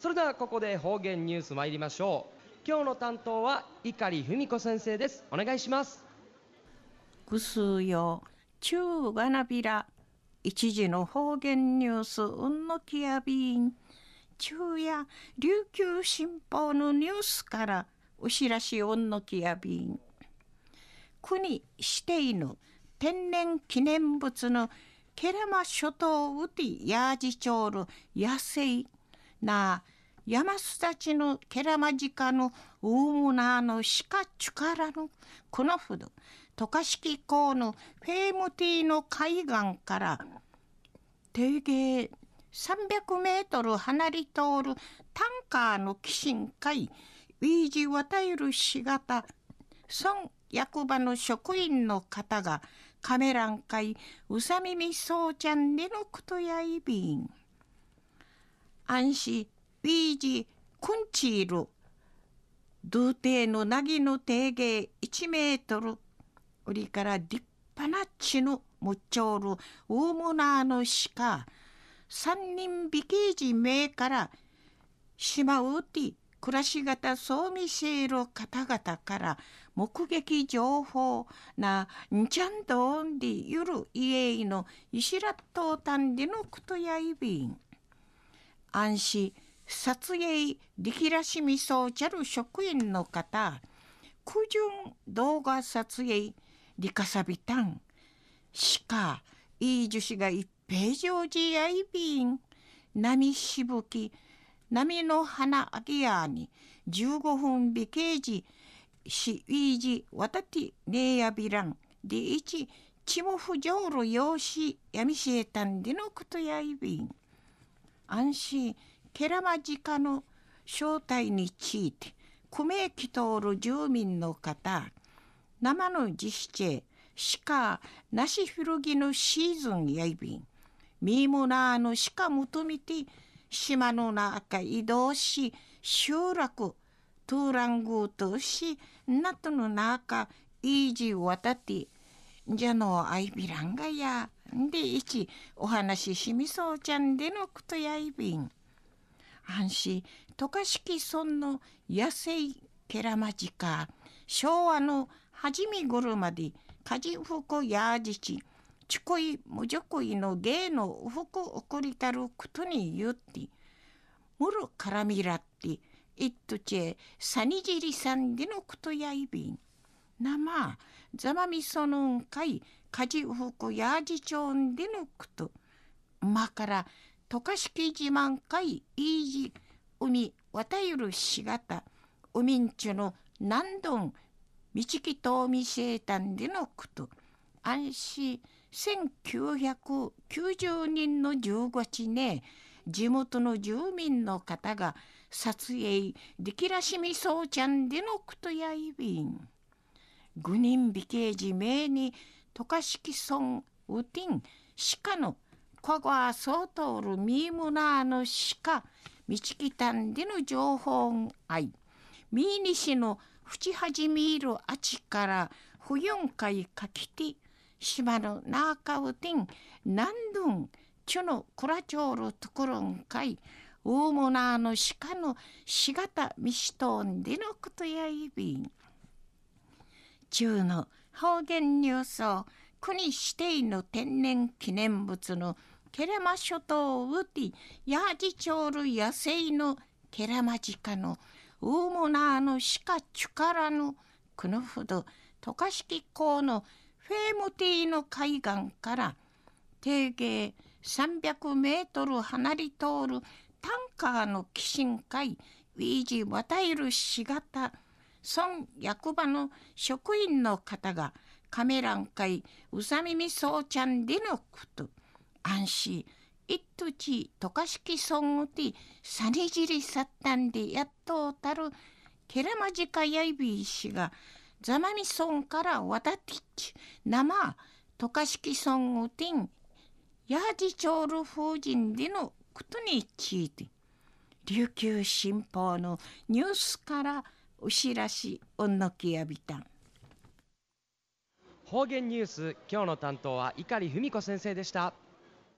それではここで方言ニュース参りましょう。今日の担当は碇文子先生です。お願いします。ぐすよ。中がなびら。一時の方言ニュースうんのきやびん。昼夜琉球新報のニュースから。うしらしうんのきやびん。国指定の天然記念物の。ケラマ諸島ウティヤージチョール野生。な山すたちのケラマジカのウームナーのシカチュカラのこのほど渡嘉敷港のフェームティーの海岸から定芸300メートル離れ通るタンカーの寄進会ウィージワタイル氏型孫役場の職員の方がカメラン会うさみみそうちゃんでのことやいびん。安心。ウィージクンチールドゥテのなぎの定芸1メートル。売りから立派な血のむっちょるウームナーの鹿三人美形児名から島ウティ暮らし方そう見せる方々から目撃情報な、んちゃんどんでゆる家の石らっとたんでのことやいびん。安心、撮影力らしみそうちゃる職員の方、苦順動画撮影、リカサビタン、しか、いい樹脂が一平常時やいびん、波しぶき、波の花あげやに15分美形時しウィージわたてねえやびらん。でいちちも不条路用紙やみしえたんでのことやいびん。安心。ケラマジカの正体について米き通る住民の方生の実施しかなし古着のシーズンやいびん。ミーモナーのしか求めて島の中移動し集落トゥーラングーとしナトの中イージ渡ってじゃのアイビランガや。でいちお話ししみそうちゃんでのことやいびん。安心。渡嘉敷村の野生ケラマジカ。昭和の初め頃までカジフコヤージチちこいむじょこいの芸の服送りたることに言って。むるからみらっていっとちえさにじりさんでのことやいびん。なまざまみそのんかいかじふくやじちょんでのことまからとかしきじまんかいいいじ海わたゆるしがた海んちゅの何どんみちきとうみせいたんでのこと安心1990人の10月ね地元の住民の方が撮影できらしみそうちゃんでのことやいびん。愚人美形寺名に渡嘉敷村ウティン鹿の小川総通るミームナーの鹿道来たんでの情報あいミーニシの淵始めるあちから不四回かきて島の中うてん何度んちゅのくらちょうるところんかい大物の鹿のしがたみしとんでのことやいびん。中の方言ニュースを国指定の天然記念物のケラマ諸島ウティヤージチョール野生のケラマジカの大物の鹿チュカラのこのほど渡嘉敷港のフェームティーの海岸から定芸300メートル離れ通るタンカーの寄進会ウィージワタイル氏型村役場の職員の方がカメラン会うさみみそうちゃんでのこと。安心。一途地渡嘉敷村うてさねじりさったんでやっとたる。ケラマジカヤイビー氏がザマミソンから渡ってち生渡嘉敷村をてんヤージチョール風神でのことについて。琉球新報のニュースから牛らしおんのきやびたん。方言ニュース今日の担当は碇文子先生でした。